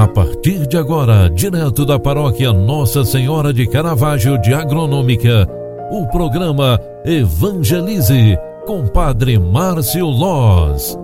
A partir de agora, direto da paróquia Nossa Senhora de Caravaggio de Agronômica, o programa Evangelize com Padre Márcio Loz.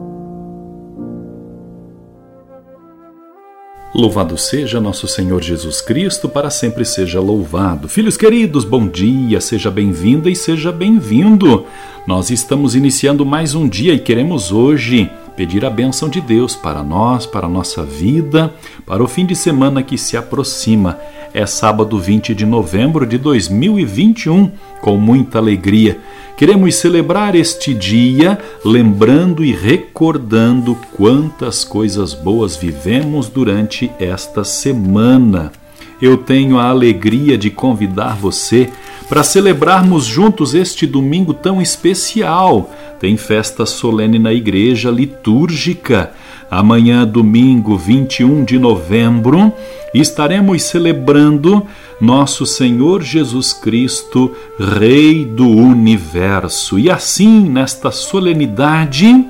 Louvado seja nosso Senhor Jesus Cristo, para sempre seja louvado. Filhos queridos, bom dia, seja bem-vinda e seja bem-vindo. Nós estamos iniciando mais um dia e queremos hoje pedir a bênção de Deus para nós, para a nossa vida, para o fim de semana que se aproxima. É sábado 20 de novembro de 2021, com muita alegria. Queremos celebrar este dia lembrando e recordando quantas coisas boas vivemos durante esta semana. Eu tenho a alegria de convidar você para celebrarmos juntos este domingo tão especial tem festa solene na igreja litúrgica. Amanhã, domingo 21 de novembro, estaremos celebrando nosso Senhor Jesus Cristo, Rei do universo. E assim, nesta solenidade,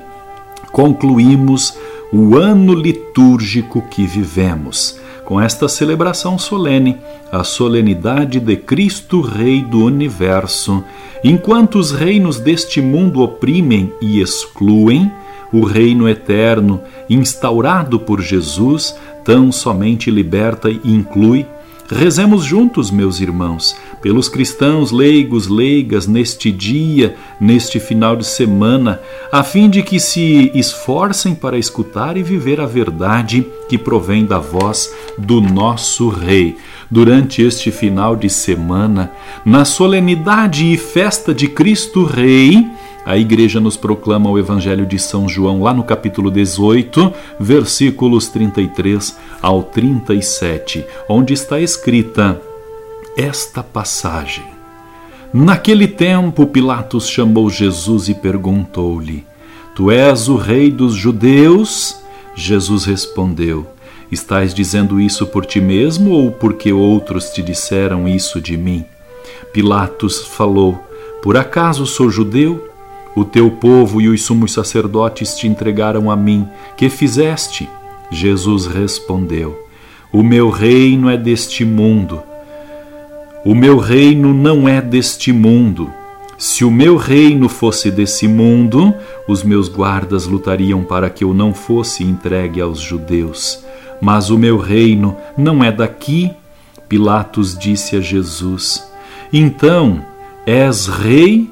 concluímos o ano litúrgico que vivemos. Com esta celebração solene, a solenidade de Cristo, Rei do universo, Enquanto os reinos deste mundo oprimem e excluem, o reino eterno, instaurado por Jesus, tão somente liberta e inclui. Rezemos juntos, meus irmãos, pelos cristãos leigos, leigas, neste dia, neste final de semana, a fim de que se esforcem para escutar e viver a verdade que provém da voz do nosso Rei. Durante este final de semana, na solenidade e festa de Cristo Rei, a igreja nos proclama o Evangelho de São João, lá no capítulo 18, versículos 33 ao 37, onde está escrita esta passagem. Naquele tempo, Pilatos chamou Jesus e perguntou-lhe: Tu és o rei dos judeus? Jesus respondeu: Estás dizendo isso por ti mesmo ou porque outros te disseram isso de mim? Pilatos falou: Por acaso sou judeu? O teu povo e os sumos sacerdotes te entregaram a mim. Que fizeste? Jesus respondeu: O meu reino é deste mundo. O meu reino não é deste mundo. Se o meu reino fosse desse mundo, os meus guardas lutariam para que eu não fosse entregue aos judeus mas o meu reino não é daqui. Pilatos disse a Jesus: Então, és rei?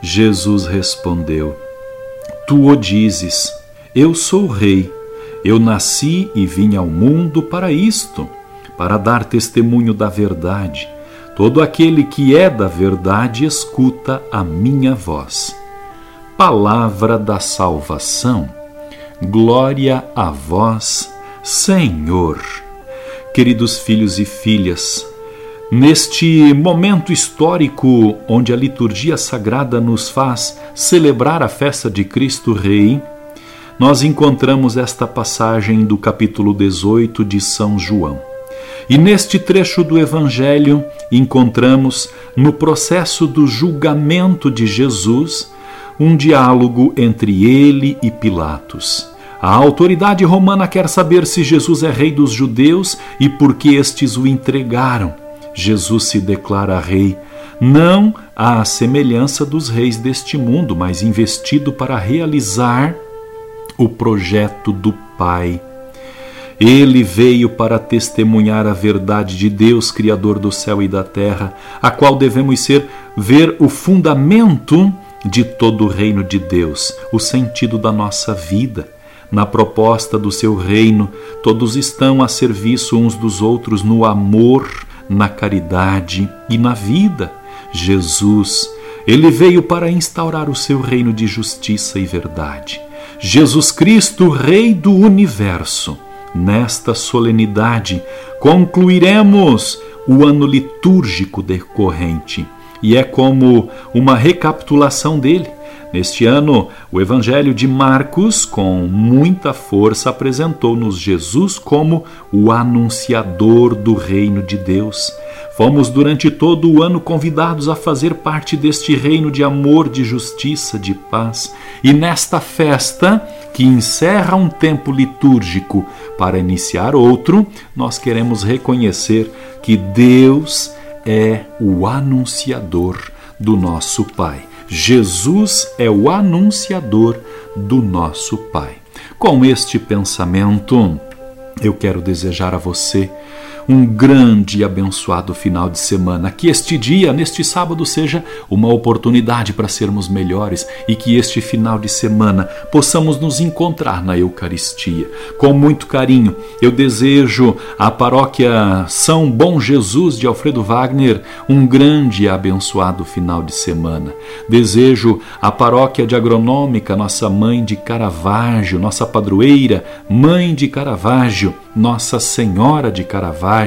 Jesus respondeu: Tu o dizes, eu sou rei. Eu nasci e vim ao mundo para isto, para dar testemunho da verdade. Todo aquele que é da verdade escuta a minha voz. Palavra da salvação. Glória a vós, Senhor. Queridos filhos e filhas, neste momento histórico onde a liturgia sagrada nos faz celebrar a festa de Cristo Rei, nós encontramos esta passagem do capítulo 18 de São João. E neste trecho do Evangelho encontramos, no processo do julgamento de Jesus, um diálogo entre ele e Pilatos. A autoridade romana quer saber se Jesus é rei dos judeus e por que estes o entregaram. Jesus se declara rei, não à semelhança dos reis deste mundo, mas investido para realizar o projeto do Pai. Ele veio para testemunhar a verdade de Deus, Criador do céu e da terra, a qual devemos ser ver o fundamento de todo o reino de Deus, o sentido da nossa vida na proposta do seu reino, todos estão a serviço uns dos outros no amor, na caridade e na vida. Jesus, ele veio para instaurar o seu reino de justiça e verdade. Jesus Cristo, Rei do universo. Nesta solenidade, concluiremos o ano litúrgico decorrente, e é como uma recapitulação dele Neste ano, o Evangelho de Marcos, com muita força, apresentou-nos Jesus como o anunciador do reino de Deus. Fomos durante todo o ano convidados a fazer parte deste reino de amor, de justiça, de paz. E nesta festa, que encerra um tempo litúrgico para iniciar outro, nós queremos reconhecer que Deus é o anunciador do nosso Pai. Jesus é o anunciador do nosso Pai. Com este pensamento, eu quero desejar a você um grande e abençoado final de semana. Que este dia, neste sábado, seja uma oportunidade para sermos melhores e que este final de semana possamos nos encontrar na Eucaristia. Com muito carinho, eu desejo à paróquia São Bom Jesus de Alfredo Wagner um grande e abençoado final de semana. Desejo à paróquia de Agronômica, nossa mãe de Caravaggio, nossa padroeira, mãe de Caravaggio, nossa Senhora de Caravaggio.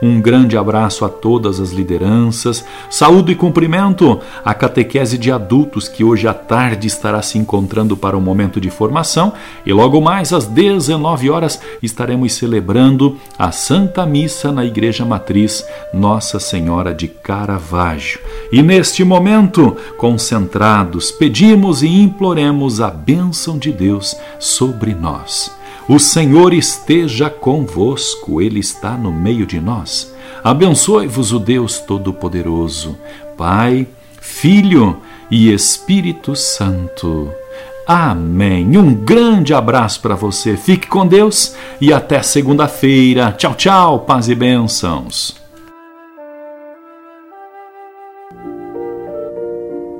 Um grande abraço a todas as lideranças. Saúdo e cumprimento a catequese de adultos que hoje à tarde estará se encontrando para um momento de formação e logo mais às 19 horas estaremos celebrando a Santa Missa na Igreja Matriz Nossa Senhora de Caravaggio. E neste momento, concentrados, pedimos e imploremos a bênção de Deus sobre nós. O Senhor esteja convosco, Ele está no meio de nós. Abençoe-vos o Deus Todo-Poderoso, Pai, Filho e Espírito Santo. Amém. Um grande abraço para você. Fique com Deus e até segunda-feira. Tchau, tchau. Paz e bênçãos.